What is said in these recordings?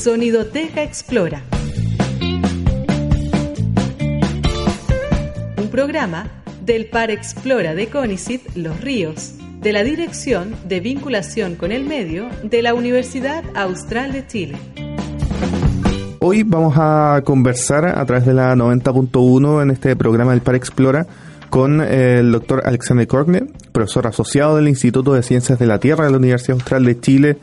Sonidoteca Explora. Un programa del Par Explora de CONICIT Los Ríos, de la Dirección de Vinculación con el Medio de la Universidad Austral de Chile. Hoy vamos a conversar a través de la 90.1 en este programa del Par Explora con el doctor Alexander Corgne, profesor asociado del Instituto de Ciencias de la Tierra de la Universidad Austral de Chile,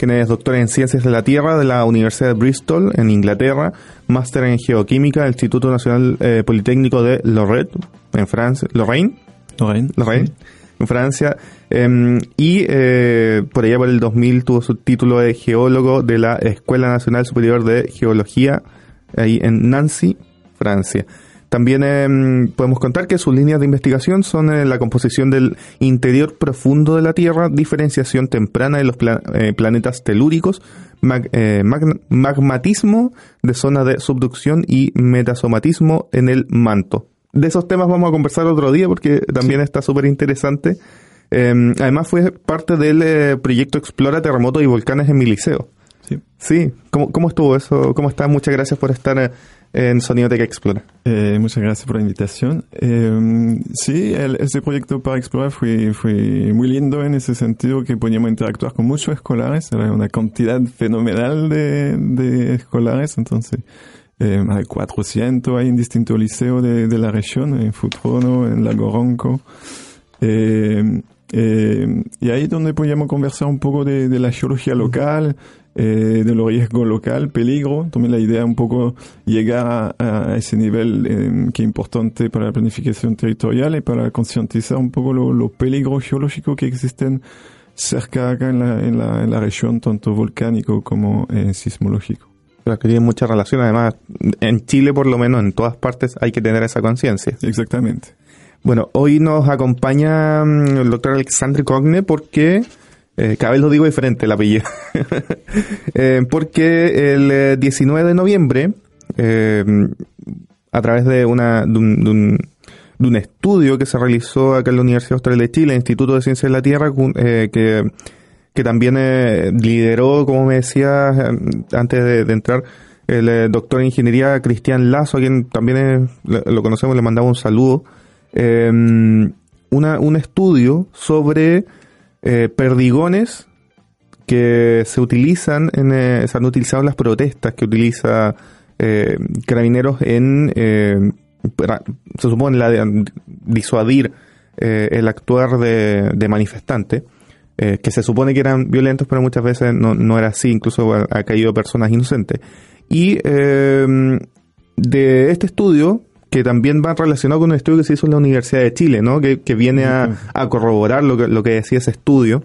quien es doctor en Ciencias de la Tierra de la Universidad de Bristol, en Inglaterra, máster en Geoquímica del Instituto Nacional eh, Politécnico de Lorette, en Francia, Lorraine, Lorraine, Lorraine en Francia, em, y eh, por allá por el 2000 tuvo su título de geólogo de la Escuela Nacional Superior de Geología, ahí en Nancy, Francia. También eh, podemos contar que sus líneas de investigación son eh, la composición del interior profundo de la Tierra, diferenciación temprana de los pla eh, planetas telúricos, mag magmatismo de zona de subducción y metasomatismo en el manto. De esos temas vamos a conversar otro día porque también sí. está súper interesante. además fue parte del proyecto Explora Terremotos y Volcanes en mi liceo. Sí. Sí, ¿cómo, cómo estuvo eso? ¿Cómo está? Muchas gracias por estar en Sonidoteca Explora. Eh, muchas gracias por la invitación. Eh, sí, el, este proyecto para explorar fue, fue muy lindo en ese sentido que podíamos interactuar con muchos escolares, era una cantidad fenomenal de, de escolares, entonces eh, hay 400 hay en distintos liceos de, de, la región, en Futrono, en Lago Ronco. Eh, eh, y ahí es donde podíamos conversar un poco de, de la geología local, eh, de los riesgos local, peligro. También la idea un poco llegar a, a ese nivel eh, que es importante para la planificación territorial y para concientizar un poco los lo peligros geológicos que existen cerca acá en la, en la, en la región, tanto volcánico como eh, sismológico. Pero que tiene mucha relación, además, en Chile por lo menos, en todas partes hay que tener esa conciencia. Exactamente. Bueno, hoy nos acompaña el doctor Alexandre Cogne porque eh, cada vez lo digo diferente el apellido. eh, porque el 19 de noviembre, eh, a través de, una, de un, de, un, de, un, estudio que se realizó acá en la Universidad Austral de Chile, Instituto de Ciencias de la Tierra, eh, que, que también eh, lideró, como me decía antes de, de entrar, el doctor en ingeniería Cristian Lazo, a quien también lo conocemos, le mandaba un saludo, una, un estudio sobre eh, perdigones que se utilizan, en, eh, se han utilizado las protestas que utiliza eh, carabineros en, eh, para, se supone, la de disuadir el actuar de, manifestantes, que se supone que eran violentos, pero muchas veces no, no era así, incluso ha caído personas inocentes. Y de este estudio que también va relacionado con un estudio que se hizo en la Universidad de Chile, ¿no? Que, que viene a, a, corroborar lo que, lo que decía ese estudio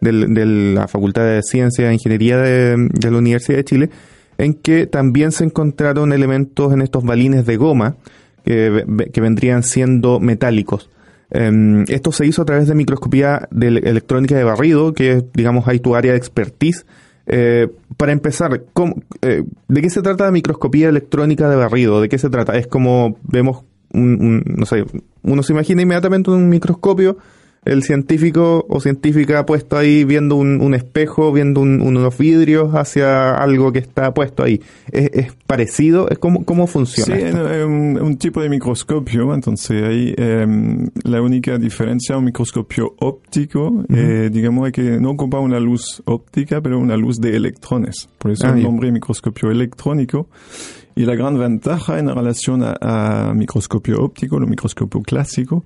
del, de la Facultad de Ciencias e Ingeniería de, de, la Universidad de Chile, en que también se encontraron elementos en estos balines de goma que, que vendrían siendo metálicos. Um, esto se hizo a través de microscopía de electrónica de barrido, que digamos hay tu área de expertise, eh, para empezar, ¿cómo, eh, ¿de qué se trata la microscopía electrónica de barrido? ¿De qué se trata? Es como vemos, un, un, no sé, uno se imagina inmediatamente un microscopio, el científico o científica puesto ahí viendo un, un espejo, viendo unos vidrios hacia algo que está puesto ahí. ¿Es, es parecido? ¿Cómo, ¿Cómo funciona? Sí, esto? es un, un, tipo de microscopio, entonces ahí eh, la única diferencia un microscopio óptico, uh -huh. eh, digamos, es que no ocupa una luz óptica, pero una luz de electrones. Por eso ah, el nombre microscopio electrónico. Y la gran ventaja en relación a, a microscopio óptico, el microscopio clásico,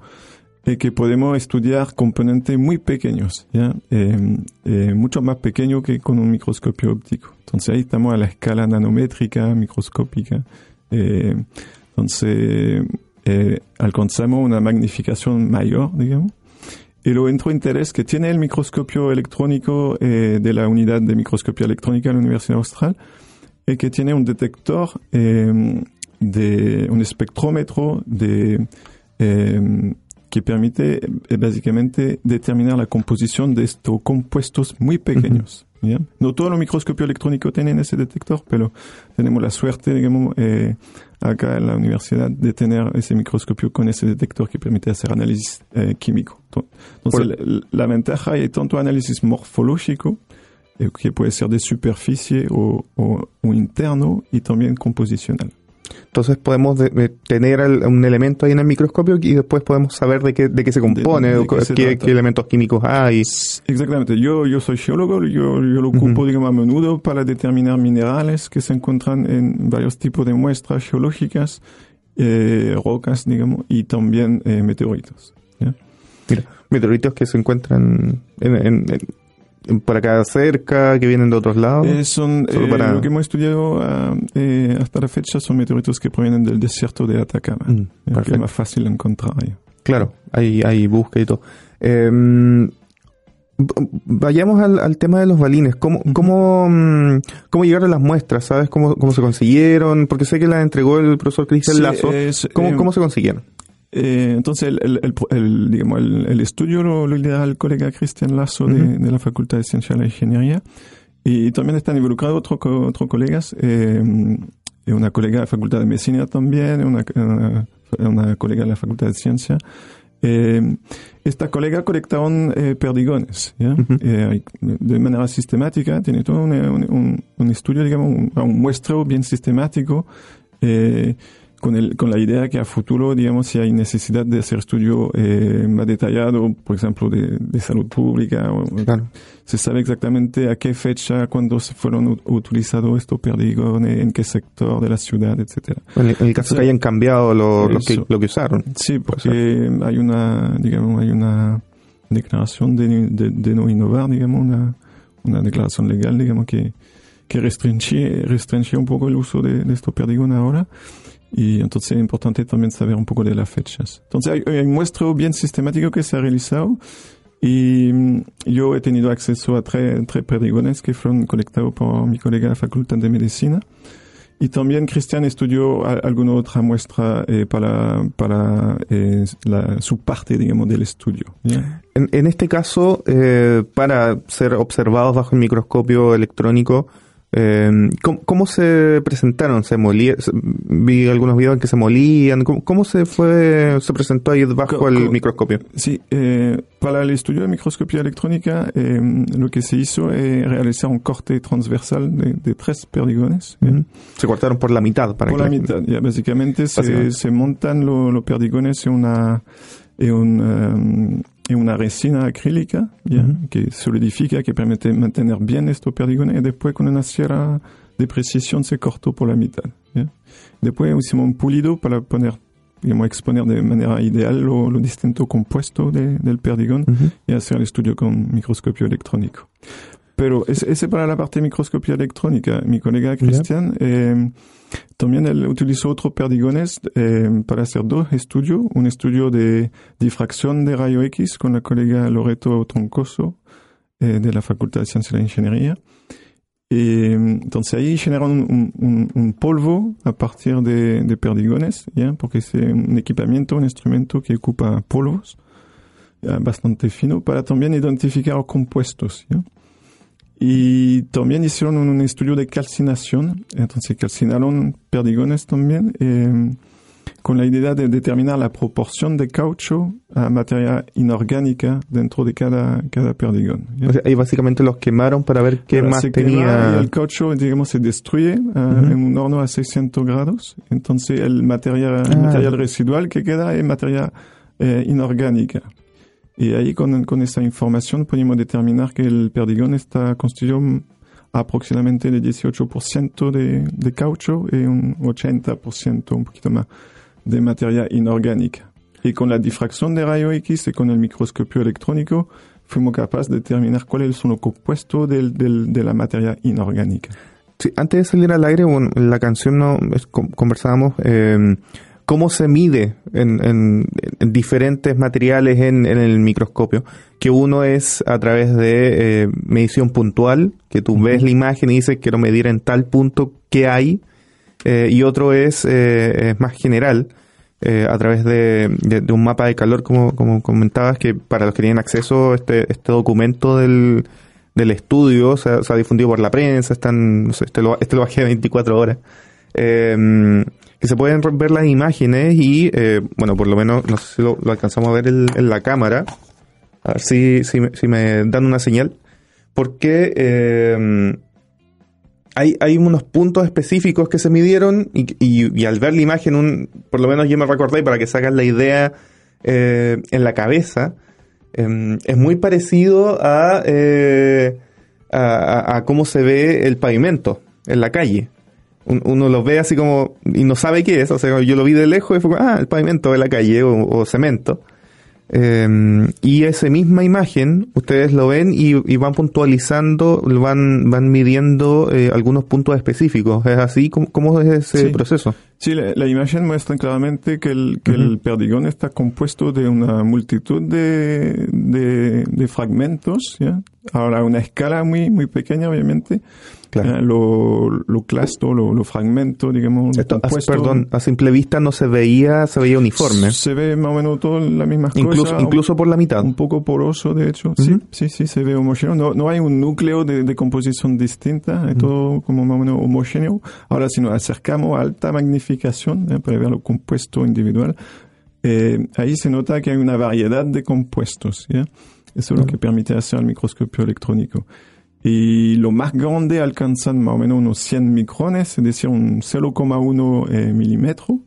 es que podemos estudiar componentes muy pequeños. Eh, eh, mucho más pequeños que con un microscopio óptico. Entonces ahí estamos a la escala nanométrica, microscópica. Eh, entonces alcanzamos una magnificación mayor, digamos. Y lo otro interés que tiene el microscopio electrónico de la unidad de microscopía electrónica de la Universidad Austral es que tiene un detector de un espectrómetro de que permite eh, básicamente determinar la composición de estos compuestos muy pequeños. Uh -huh. No todos los microscopios electrónicos tienen ese detector, pero tenemos la suerte, digamos, eh, acá en la universidad de tener ese microscopio con ese detector que permite hacer análisis eh, químico. Entonces, la, la, ventaja es tanto análisis morfológico eh, que puede ser de superficie o, o, o interno y también composicional. Entonces podemos de, de tener el, un elemento ahí en el microscopio y después podemos saber de qué, de qué se compone, De- qué se qué, trata. qué elementos químicos hay. Exactamente. Yo, yo soy geólogo, yo, yo lo ocupo, digamos, a menudo para determinar minerales que se encuentran en varios tipos de muestras geológicas, eh, rocas, digamos, y también eh, meteoritos. ¿ya? Mira, meteoritos que se encuentran en, en- en- por acá cerca, que vienen de otros lados. Eh, son, eh, para- Lo que hemos estudiado ah, eh, hasta la fecha son meteoritos que provienen del desierto de Atacama, Mm, que es más fácil encontrar. Claro, hay, hay búsqueda y todo. V- vayamos al, al tema de los balines. ¿Cómo, cómo, mm, cómo llegaron las muestras? ¿Sabes cómo, cómo se consiguieron? Porque sé que las entregó el profesor Cristian Sí, Lazo. es, ¿Cómo, eh, cómo se consiguieron? Eh, entonces, el, el, el, el, digamos, el, estudio lo, lo lidera el colega Cristian Lazo de, Ujú. de la Facultad de Ciencias de la Ingeniería y también están involucrados otros otros colegas, eh, una colega de la Facultad de Medicina también, una, una, una colega de la Facultad de Ciencias. Eh, esta colega colectaron eh, perdigones ¿ya? Ujú. Eh, de manera sistemática, tiene todo un, un, un- un estudio, digamos, un, un muestreo bien sistemático. eh, con, el, con la idea que a futuro, digamos, si hay necesidad de hacer estudio eh, más detallado, por ejemplo, de, de salud pública, o, Claro. se sabe exactamente a qué fecha, cuándo se fueron utilizados estos perdigones, en qué sector de la ciudad, etcétera. En el, en el caso Sí. que hayan cambiado lo, lo que, lo que usaron. Sí, porque hay una, digamos, hay una declaración de, de, de no innovar, digamos, una, una declaración legal, digamos, que, que restringe, restringe un poco el uso de, de estos perdigones ahora. Y entonces es importante también saber un poco de las fechas. Entonces hay, hay un muestreo bien sistemático que se ha realizado y mm, yo he tenido acceso a tres, tres perdigones que fueron colectados por mi colega de la Facultad de Medicina. Y también Cristian estudió alguna otra muestra eh, para, para eh, la, su parte, digamos, del estudio. En, en este caso, eh, para ser observados bajo el microscopio electrónico, eh, ¿cómo, cómo se presentaron? ¿Se molía? se- Vi algunos videos en que se molían. ¿Cómo, cómo se fue, se presentó ahí bajo el co- microscopio? Sí, eh, para el estudio de microscopía electrónica, eh, lo que se hizo es realizar un corte transversal de, de tres perdigones. Ujú. Se cortaron por la mitad para Por que la mitad, ya básicamente se, Básicamente. se montan lo- los perdigones en una, en, un, um, en una resina acrílica ya, Ujú. que solidifica, que permite mantener bien estos perdigones y después con una sierra de precisión se cortó por la mitad. ya. Después hicimos un pulido para poner, digamos, exponer de manera ideal lo, lo distinto compuesto de- del perdigón Ujú. y hacer el estudio con microscopio electrónico. Pero ese, ese para la parte de microscopía electrónica. Mi colega Cristian eh, también él utilizó otros perdigones eh, para hacer dos estudios. Un estudio de difracción de rayo X con la colega Loreto Troncoso eh, de la Facultad de Ciencias de la Ingeniería. Y entonces ahí generaron un, un- un polvo a partir de, de perdigones, ¿ya? porque es un equipamiento, un instrumento que ocupa polvos ya, bastante fino para también identificar compuestos. ¿ya? Y también hicieron un estudio de calcinación, entonces calcinaron perdigones también, eh, con la idea de determinar la proporción de caucho a materia inorgánica dentro de cada, cada perdigón. ¿ya? O sea, ahí básicamente los quemaron para ver qué Ahora, más tenía. el caucho, digamos, se destruye ah, Ujú. en un horno a 600 grados. Entonces, el material, el Ah. material residual que queda es materia eh, inorgánica. Y ahí, con, con esa información, podemos determinar que el perdigón está constituido aproximadamente de 18% de, de caucho y un 80%, un poquito más, de materia inorgánica. Y con la difracción de rayo X y con el microscopio electrónico, fuimos capaces de determinar cuáles son los compuestos del, del, de la materia inorgánica. Sí, antes de salir al aire, bueno, en la canción no conversábamos eh, cómo se mide en, en- en diferentes materiales en, en el microscopio. Que uno es a través de eh, medición puntual, que tú ves la imagen y dices quiero medir en tal punto qué hay, eh, y otro es, eh, es más general. eh, a través de, de- de un mapa de calor, como, como comentabas, que para los que tienen acceso a este, este documento del, del estudio, se ha, se ha difundido por la prensa, están, no sé, este, lo, este lo bajé a 24 horas, eh, que se pueden ver las imágenes y, eh, bueno, por lo menos, no sé si lo, alcanzamos a ver en, la cámara, a ver si, si, me, dan una señal. porque eh, hay, hay unos puntos específicos que se midieron y, y, y al ver la imagen, un, por lo menos yo me recordé para que se la idea eh, en la cabeza, eh, es muy parecido a, eh, a, a, cómo se ve el pavimento en la calle. Uno lo ve así como y no sabe qué es, o sea, yo lo vi de lejos y fue como, ah, el pavimento de la calle o, o cemento. Eh, y esa misma imagen, ustedes lo ven y, y van puntualizando, van, van midiendo eh, algunos puntos específicos. ¿Es así? ¿Cómo, cómo es ese sí. proceso? Sí, la, la, imagen muestra claramente que, el, que uh -huh. el perdigón está compuesto de una multitud de, de, de fragmentos, ¿ya? Ahora, a una escala muy, muy pequeña, obviamente. Claro. lo, lo clasto, lo, lo, fragmento, digamos. Esto, compuesto, perdón, a simple vista no se veía, se veía uniforme. Se ve más o menos todo la misma incluso, cosa. Incluso por la mitad. Un poco poroso, de hecho. Uh -huh. Sí, sí, sí, se ve homogéneo. No, no hay un núcleo de, de composición distinta, es uh -huh. todo como más o menos homogéneo. Ahora, si nos acercamos a alta magnificación, eh, para ver lo compuesto individual, eh, ahí se nota que hay una variedad de compuestos. ¿ya? Eso es lo que permite hacer el microscopio electrónico. Y lo más grande alcanzan más o menos unos 100 micrones, es decir, un 0,1 eh, milímetro.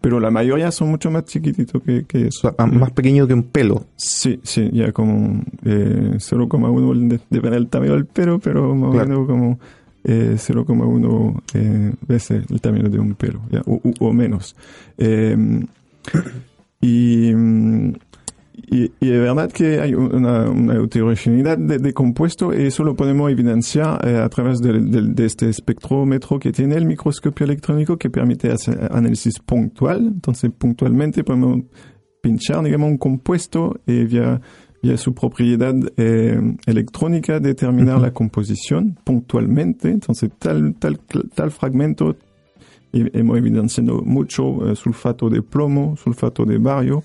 Pero la mayoría son mucho más chiquititos que, que eso. Más pequeño que un pelo. Sí, sí, ya como eh, 0,1 depende del tamaño del pelo, pero más claro. o menos como eh, 0,1 eh, veces el tamaño de un pelo, ya, o, o, menos. Eh, y, y, y, es verdad que hay una, una heterogeneidad de, de, compuesto y eso lo podemos evidenciar eh, a través de, de, de, este espectrómetro que tiene el microscopio electrónico que permite hacer análisis puntual. Entonces, puntualmente podemos pinchar, digamos, un compuesto y vía, vía su propiedad eh, electrónica determinar uh -huh. la composición puntualmente. Entonces, tal, tal, tal fragmento hemos evidenciado mucho eh, sulfato de plomo, sulfato de bario,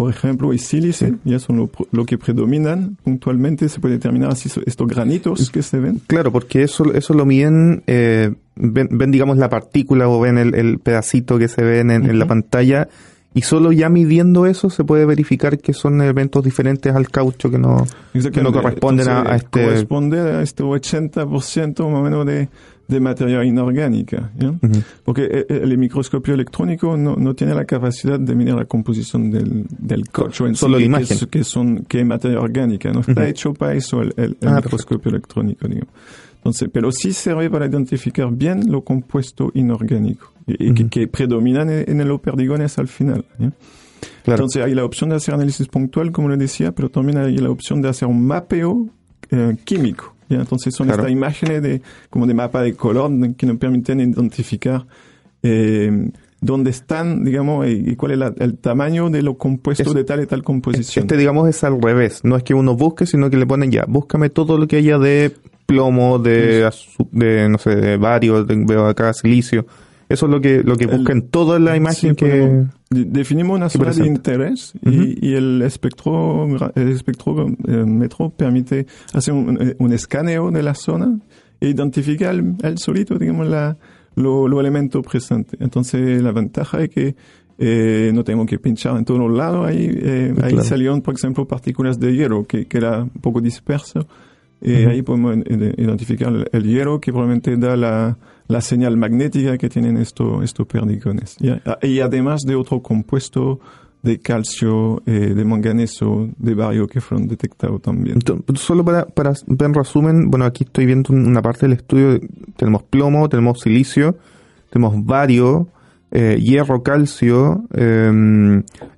por ejemplo, y sílice, sí. ya son lo, lo, que predominan. Puntualmente se puede determinar así estos granitos que se ven. Claro, porque eso, eso lo miden, eh, ven, ven, digamos, la partícula o ven el, el pedacito que se ve en, uh -huh. en, la pantalla. Y solo ya midiendo eso se puede verificar que son elementos diferentes al caucho que no, que no corresponden Entonces, a, a, este... Corresponde a este 80% más o menos de, de materia inorgánica. ¿ya? Uh -huh. Porque eh, eh, el, microscopio electrónico no, no, tiene la capacidad de medir la composición del, del caucho en Solo sí, la imagen. Que, que, son, que es materia orgánica. No está uh -huh. hecho para eso el, el, el ah, microscopio perfecto. electrónico. Digamos. Entonces, pero sí sirve para identificar bien lo compuesto inorgánico y, uh -huh. que, que, predominan en, en los perdigones al final. ¿ya? Claro. Entonces hay la opción de hacer análisis puntual, como le decía, pero también hay la opción de hacer un mapeo eh, químico. ¿Ya? Entonces son claro. estas imágenes de, como de mapa de color que nos permiten identificar eh, dónde están, digamos, y, cuál es la, el tamaño de lo compuesto es, de tal y tal composición. Este, digamos, es al revés. No es que uno busque, sino que le ponen ya, búscame todo lo que haya de plomo, de, de no sé, de varios, de, veo acá silicio. Eso es lo que, lo que busca en toda la imagen sí, que... Definimos una zona de interés uh -huh. y, y, el espectro, el espectrómetro permite hacer un, un, escaneo de la zona e identificar el, el solito, digamos, la, lo, lo elemento presente. Entonces, la ventaja es que eh, no tengo que pinchar en todos lados. Ahí, eh, claro. ahí salieron, por ejemplo, partículas de hierro que, que era un poco disperso. Y uh -huh. ahí podemos identificar el, el, hierro que probablemente da la, la señal magnética que tienen estos estos perdigones. Y además de otro compuesto de calcio, eh, de manganeso, de bario que fueron detectados también. Solo para, para en resumen, bueno, aquí estoy viendo una parte del estudio, tenemos plomo, tenemos silicio, tenemos bario, eh, hierro, calcio, eh,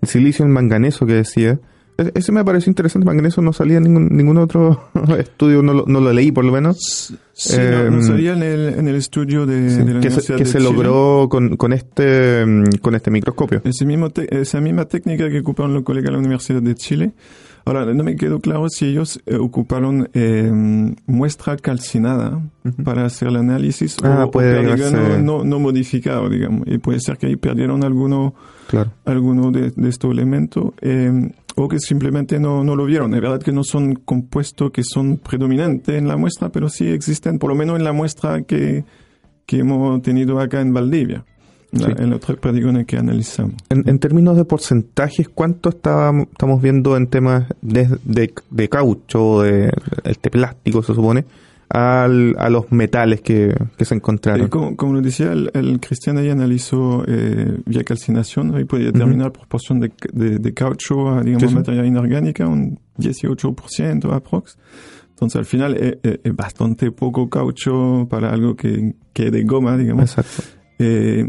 el silicio, el manganeso que decía, ese me pareció interesante, manganeso no salía en ningún, ningún otro estudio, no lo, no lo, leí por lo menos. Sí, eh, no, no, salía en el, en el estudio de, sí, de la que Universidad se, que de se Chile. logró con, con, este, con este microscopio. Ese mismo esa misma técnica que ocuparon los colegas de la Universidad de Chile. Ahora, no me quedó claro si ellos eh, ocuparon eh, muestra calcinada uh -huh. para hacer el análisis ah, o, puede o no, no, modificado, digamos. Y puede ser que ahí perdieron alguno, claro. alguno de, de estos elementos. Eh, o que simplemente no, no lo vieron. Es verdad que no son compuestos que son predominantes en la muestra, pero sí existen, por lo menos en la muestra que, que hemos tenido acá en Valdivia. en los tres perdigones que analizamos. En, términos de porcentajes, ¿cuánto estamos viendo en temas de, de, caucho, de este plástico se supone, al, a los metales que, se encontraron? como, como, lo decía, el, Cristian ahí analizó eh, vía calcinación, ahí puede determinar proporción de, de, caucho a, digamos, materia inorgánica, un 18% aprox. Entonces, al final es, bastante poco caucho para algo que, que de goma, digamos. Exacto. Eh,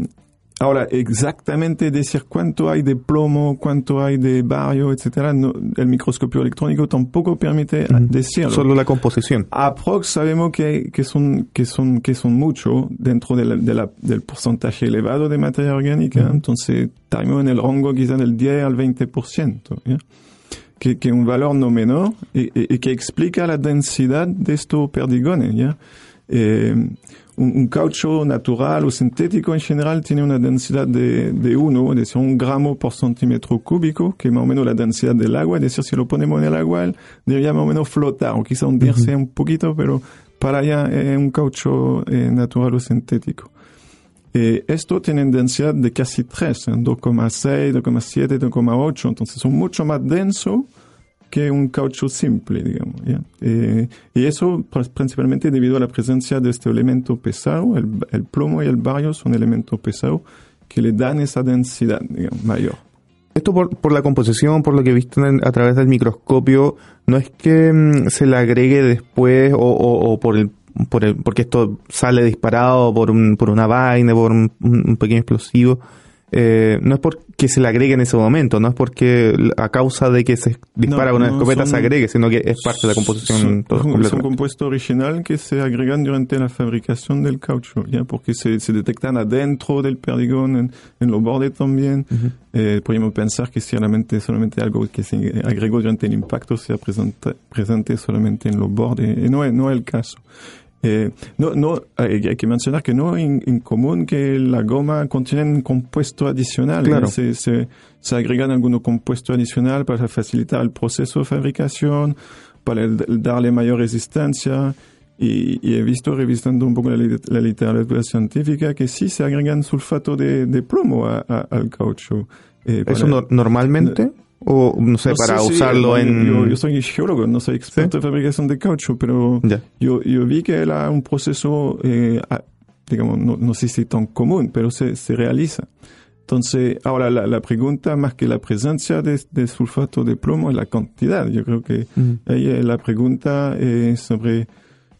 Ahora, exactamente decir cuánto hay de plomo, cuánto hay de bario, etcétera, el microscopio electrónico tampoco permite decirlo. Solo la composición. Aprox sabemos que, que son que son que son mucho dentro de la, del porcentaje elevado de materia orgánica. Entonces, estamos en el rango quizá del 10 al 20%. ¿ya? Que, que un valor no menor y, y, que explica la densidad de estos perdigones. ¿ya? Eh, un, caucho natural o sintético en general tiene una densidad de, de 1, es decir, un gramo por centímetro cúbico, que es más o menos la densidad del agua, es decir, si lo ponemos en el agua, debería más o menos flotar, o quizá hundirse un poquito, pero para allá es un caucho eh, natural o sintético. Eh, esto tiene densidad de casi 3, 2,6, 2,7, 2,8, entonces son mucho más densos que un caucho simple, digamos. Eh, y eso pues, principalmente debido a la presencia de este elemento pesado, el, plomo y el bario son elementos pesados que le dan esa densidad digamos, mayor. Esto por, por, la composición, por lo que visto a través del microscopio, no es que mm, se le agregue después o, o, por el por el, porque esto sale disparado por, un, por una vaina, por un pequeño explosivo, eh, no es porque se le agregue en ese momento, no es porque a causa de que se dispara una escopeta se agregue, sino que es parte de la composición. Son, son compuestos original que se agregan durante la fabricación del caucho, ya porque se, se detectan adentro del perdigón, en, en los bordes también. eh, podemos pensar que solamente, solamente algo que se agregó durante el impacto sea presente, presente solamente en los bordes, y no, no es el caso. Eh, no, no, hay, que mencionar que no es in, común que la goma contiene un compuesto adicional. Claro. Se, se, se, agregan algunos compuestos adicionales para facilitar el proceso de fabricación, para darle mayor resistencia. Y, y, he visto, revisando un poco la, la, literatura científica, que sí se agregan sulfato de, de plomo a, a, al caucho. Eh, ¿Eso no, normalmente? O no sé, para usarlo en... Yo, soy geólogo, no soy experto en fabricación de caucho, pero yo, yo vi que era un proceso, eh, digamos, no, no, sé si tan común, pero se, se realiza. Entonces, ahora la, la, pregunta, más que la presencia de, de, sulfato de plomo, es la cantidad. Yo creo que ahí la pregunta es sobre,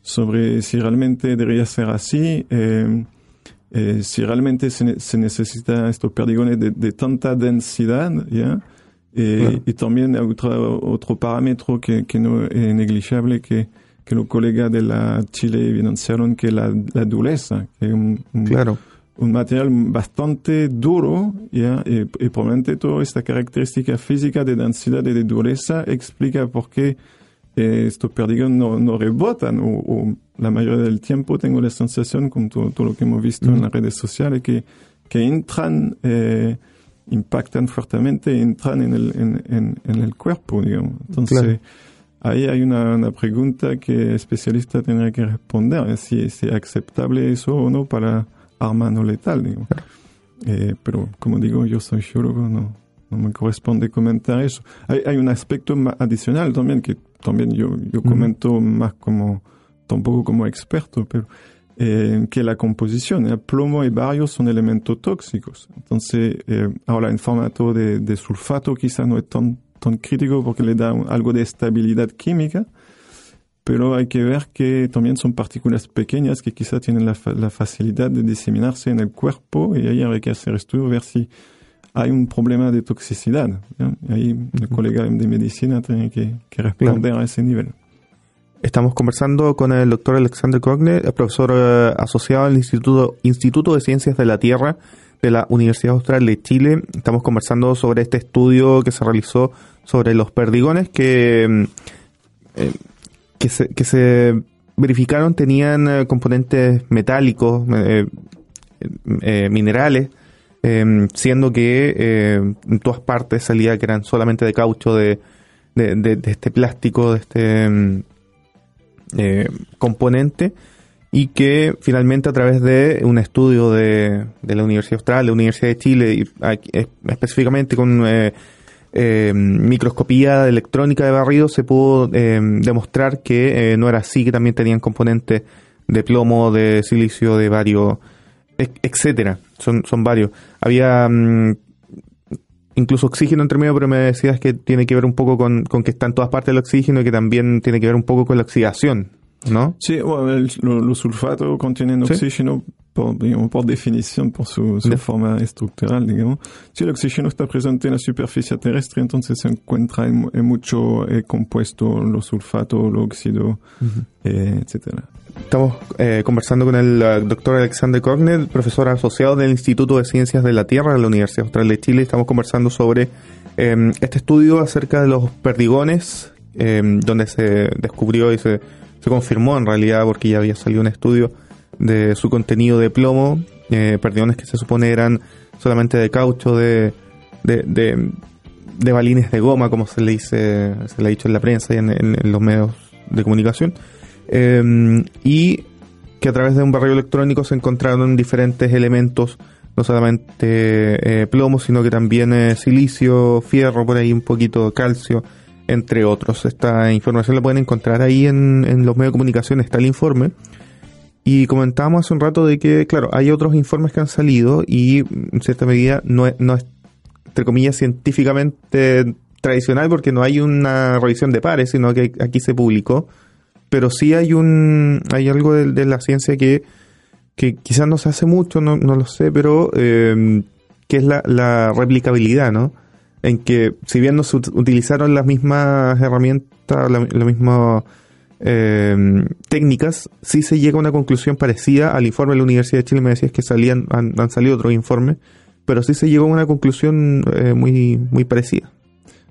sobre si realmente debería ser así. Eh, eh, si realmente se, se, necesita estos perdigones de, de tanta densidad, ¿ya? Eh, y también otro, otro parámetro que, que, no es negligible que, que los colegas de la Chile evidenciaron que la, la dureza, que es un, claro. un material bastante duro, ¿ya? Y, y, probablemente toda esta característica física de densidad y de dureza explica por qué eh, estos perdigones no, no rebotan o, o, la mayoría del tiempo tengo la sensación, con todo, todo lo que hemos visto en las redes sociales, que, que entran eh, impactan fuertemente entran en el, en, en, el cuerpo, digamos. Entonces, ahí hay una, una, pregunta que el especialista tendría que responder, si es aceptable eso o no para arma no letal, digamos. Eh, pero, como digo, yo soy geólogo, no, no me corresponde comentar eso. Hay, hay un aspecto adicional también que también yo, yo comento más como, tampoco como experto, pero eh, que la composición. El plomo y bario son elementos tóxicos. Entonces, eh, ahora en formato de, de, sulfato quizá no es tan, tan crítico porque le da algo de estabilidad química, pero hay que ver que también son partículas pequeñas que quizá tienen la, la facilidad de diseminarse en el cuerpo y ahí hay que hacer estudio, ver si hay un problema de toxicidad. Y ahí el colega de medicina tiene que, que responder a ese nivel. Estamos conversando con el doctor Alexander Cogne, profesor eh, asociado al Instituto, Instituto de Ciencias de la Tierra de la Universidad Austral de Chile. Estamos conversando sobre este estudio que se realizó sobre los perdigones que, mm, eh, que, se, verificaron tenían eh, componentes metálicos, minerales, siendo que en todas partes salía que eran solamente de caucho, de, de este plástico, de este mm, eh, componente y que finalmente a través de un estudio de, de la Universidad Austral, la Universidad de Chile, y específicamente con eh, eh, microscopía electrónica de barrido, se pudo eh, demostrar que no era así, que también tenían componentes de plomo, de silicio, de varios, etcétera. Son, son varios. Había mm, incluso oxígeno entre medio, pero me decías que tiene que ver un poco con, con que está en todas partes el oxígeno y que también tiene que ver un poco con la oxidación ¿no? Sí, bueno, los sulfatos contienen oxígeno por, por definición, por su, forma estructural, digamos. Si el oxígeno está presente en la superficie terrestre, entonces se encuentra en, mucho eh, compuesto, los sulfatos, el óxido, eh, etcétera. Estamos eh, conversando con el doctor Alexander Cornell, profesor asociado del Instituto de Ciencias de la Tierra de la Universidad Austral de Chile. Estamos conversando sobre em, este estudio acerca de los perdigones, em, donde se descubrió y se se confirmó en realidad porque ya había salido un estudio de su contenido de plomo, eh, que se supone eran solamente de caucho, de, de, balines de goma, como se le dice, se le ha dicho en la prensa y en, los medios de comunicación, em, y que a través de un barrio electrónico se encontraron diferentes elementos, no solamente eh, plomo, sino que también eh, silicio, fierro, por ahí un poquito de calcio, entre otros. Esta información la pueden encontrar ahí en, en los medios de comunicación, está el informe. Y comentábamos hace un rato de que, claro, hay otros informes que han salido y en cierta medida no es, no es entre comillas, científicamente tradicional porque no hay una revisión de pares, sino que aquí se publicó. Pero sí hay un hay algo de, la ciencia que, que quizás no se hace mucho, no, no lo sé, pero eh, que es la, la replicabilidad, ¿no? en que si bien no se utilizaron las mismas herramientas, las mismas eh, técnicas, sí se llega a una conclusión parecida al informe de la Universidad de Chile. Me decías que salían, han, salido otros informes, pero sí se llegó a una conclusión eh, muy, muy parecida.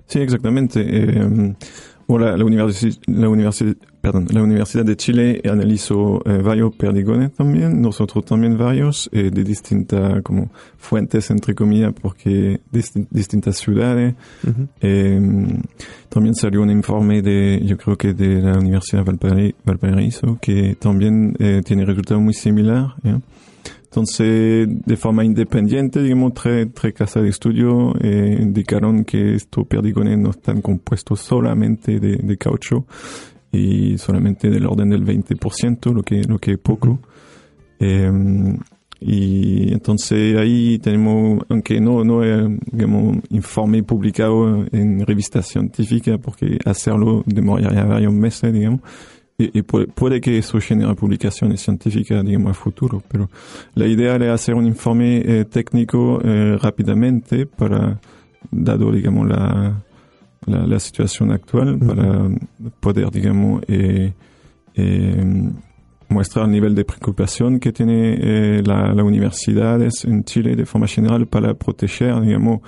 Sí, exactamente. Eh, la, la, universidad, la, universidad, perdón, la Universidad de Chile analizó eh, varios perdigones también, nosotros también varios, eh, de distintas como fuentes, entre comillas, porque distintas ciudades. eh, también salió un informe de, yo creo que de la Universidad de Valparaíso, que también eh, tiene resultados muy similares. Entonces, de forma independiente, digamos, tres, tres casas de estudio eh, indicaron que estos perdigones no están compuestos solamente de, de caucho y solamente del orden del 20%, lo que, lo que es poco. Eh, y entonces ahí tenemos, aunque no, no es, digamos, informe publicado en revista científica, porque hacerlo demoraría varios meses, digamos, y, puede, que eso genere publicaciones científicas, digamos, a futuro, pero la idea era hacer un informe eh, técnico eh, rápidamente para, dado, digamos, la, la, situación actual, para poder, digamos, eh, mostrar el nivel de preocupación que tiene la, la universidad en Chile de forma general para proteger, digamos,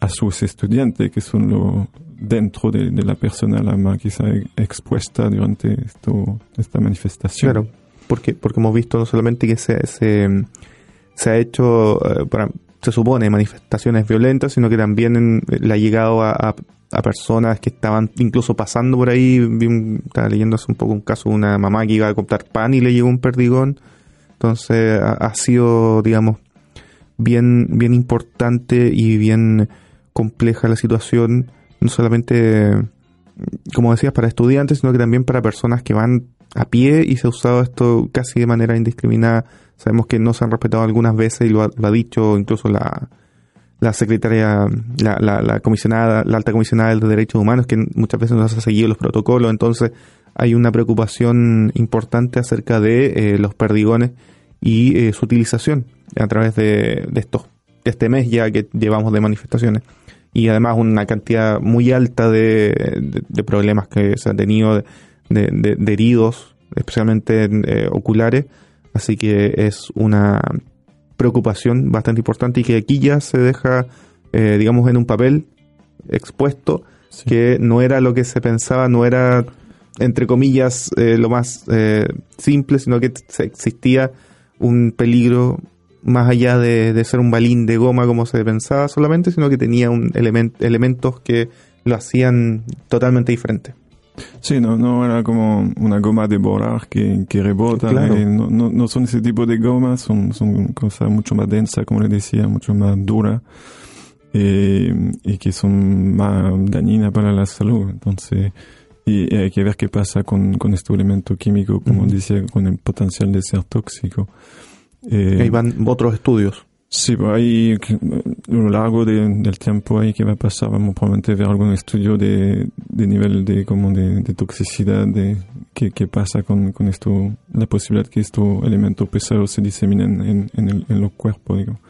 a sus estudiantes, que son los dentro de, la persona la más quizá expuesta durante esto, esta manifestación. Claro, porque, porque hemos visto no solamente que se, se, ha hecho, eh, para, se supone, manifestaciones violentas, sino que también le ha llegado a, a, personas que estaban incluso pasando por ahí. estaba leyendo hace un poco un caso de una mamá que iba a comprar pan y le llegó un perdigón. Entonces ha, ha sido, digamos, bien, bien importante y bien compleja la situación no solamente, como decías, para estudiantes, sino que también para personas que van a pie y se ha usado esto casi de manera indiscriminada. Sabemos que no se han respetado algunas veces y lo ha, dicho incluso la, la secretaria, la, la, comisionada, la alta comisionada de derechos humanos, que muchas veces no se ha seguido los protocolos. Entonces hay una preocupación importante acerca de eh, los perdigones y eh, su utilización a través de, de de este mes ya que llevamos de manifestaciones y además una cantidad muy alta de, de, problemas que se han tenido de, de heridos, especialmente eh, oculares, así que es una preocupación bastante importante y que aquí ya se deja, eh, digamos, en un papel expuesto que no era lo que se pensaba, no era, entre comillas, eh, lo más simple, sino que existía un peligro más allá de, ser un balín de goma como se pensaba solamente, sino que tenía un elementos que lo hacían totalmente diferente. Sí, no, no era como una goma de borrar que, que rebota. Eh, no, no, no, son ese tipo de gomas, son, son cosas mucho más densas, como le decía, mucho más duras eh, y que son más dañinas para la salud. Entonces, y, hay que ver qué pasa con, con este elemento químico, como decía, con el potencial de ser tóxico. Eh, ahí van otros estudios. Sí, pues ahí, a lo largo del tiempo ahí que va a pasar, vamos probablemente ver algún estudio de, de nivel de, como de, de toxicidad, de qué, qué pasa con, con esto, la posibilidad que estos elementos pesados se diseminen en, en, el, en los cuerpos, digamos.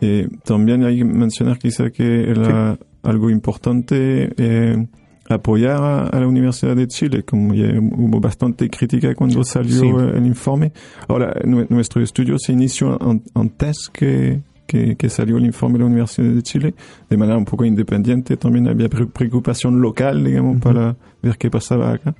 Eh, también hay que mencionar quizá que era algo importante eh, apoyar a, la Universidad de Chile, como hubo bastante crítica cuando salió el informe. Ahora, nuestro estudio se inició antes que, que, que, salió el informe de la Universidad de Chile, de manera un poco independiente. También había preocupación local, digamos, para ver qué pasaba acá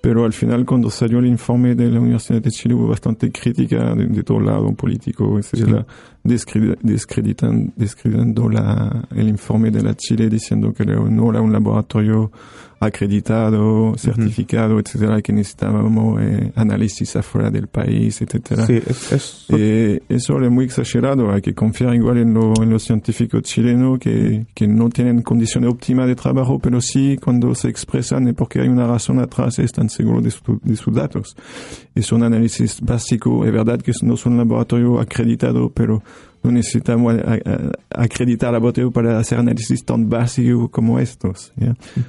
pero al final cuando salió el informe de la Universidad de Chile hubo bastante crítica de, de todo lado, político, etcétera, descreditando, descreditando la, el informe de la Chile diciendo que no era un laboratorio acreditado, certificado, etcétera, que necesitábamos eh, análisis afuera del país, etcétera. Sí, es, eh, eso es muy exagerado, hay que confiar igual en, lo, en los científicos chilenos que, que no tienen condiciones óptimas de trabajo, pero sí cuando se expresan es porque hay una razón atrás, están seguros de, de sus datos. Es un análisis básico, es verdad que no son un laboratorio acreditado, pero no necesitamos acreditar la botella para hacer análisis tan básicos como estos.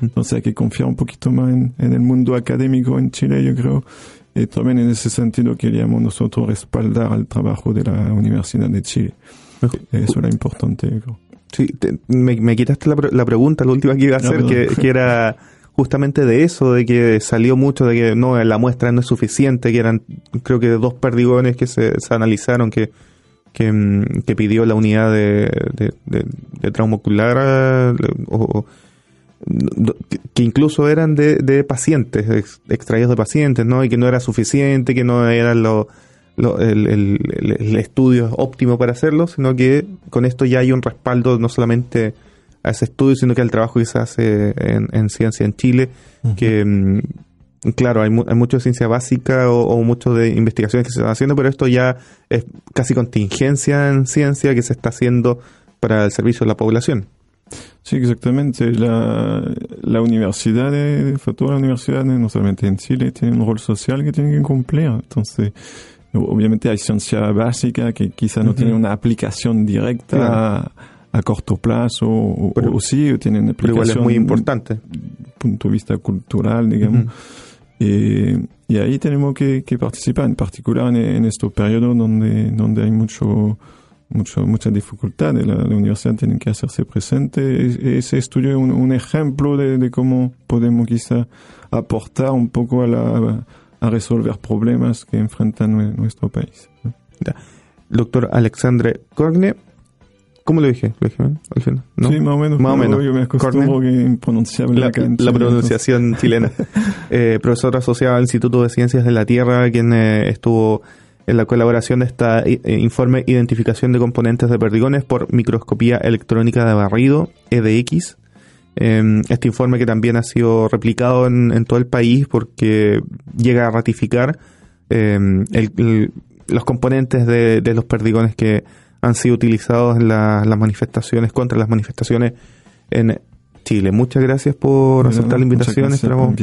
Entonces hay que confiar un poquito más en, el mundo académico en Chile, yo creo. Y también en ese sentido queríamos nosotros respaldar al trabajo de la Universidad de Chile. Eso era importante, creo. Sí, me, quitaste la, pregunta, la última que iba a hacer, que, que, era justamente de eso, de que salió mucho, de que no, la muestra no es suficiente, que eran creo que dos perdigones que se analizaron, que Mm, que, pidió la unidad de, de, trauma ocular o, que incluso eran de, pacientes, extraídos de pacientes, ¿no? Y que no era suficiente, que no era lo, el, estudio óptimo para hacerlo, sino que con esto ya hay un respaldo no solamente a ese estudio, sino que al trabajo que se hace en, ciencia en Chile, que, mm, Claro, hay, hay mucho de ciencia básica o, mucho de investigaciones que se están haciendo, pero esto ya es casi contingencia en ciencia que se está haciendo para el servicio de la población. Sí, exactamente. La, la universidad, de, toda la universidad, no solamente en Chile, tiene un rol social que tiene que cumplir. Entonces, obviamente hay ciencia básica que quizá no tiene una aplicación directa a, corto plazo, o, pero, sí, tiene una aplicación. igual es muy importante. Punto de vista cultural, digamos. Y, ahí tenemos que, que, participar, en particular en, en estos periodos donde, donde hay mucho, mucho, mucha dificultad. La, la, universidad tiene que hacerse presente. Ese estudio es un, ejemplo de, de, cómo podemos quizá aportar un poco a, la, a resolver problemas que enfrentan nuestro país. Doctor Alexandre Corgne, ¿Cómo lo dije? ¿Lo dije bien? ¿No? Sí, más o menos. Más o menos. Yo me que la, la pronunciación chilena. eh, profesor asociado al Instituto de Ciencias de la Tierra, quien eh, estuvo en la colaboración de esta eh, informe Identificación de componentes de perdigones por microscopía electrónica de barrido, EDX. Em, este informe que también ha sido replicado en, todo el país porque llega a ratificar em, los componentes de, de los perdigones que han sido utilizados en las manifestaciones, contra las manifestaciones en Chile. Muchas gracias por aceptar la invitación. Esperamos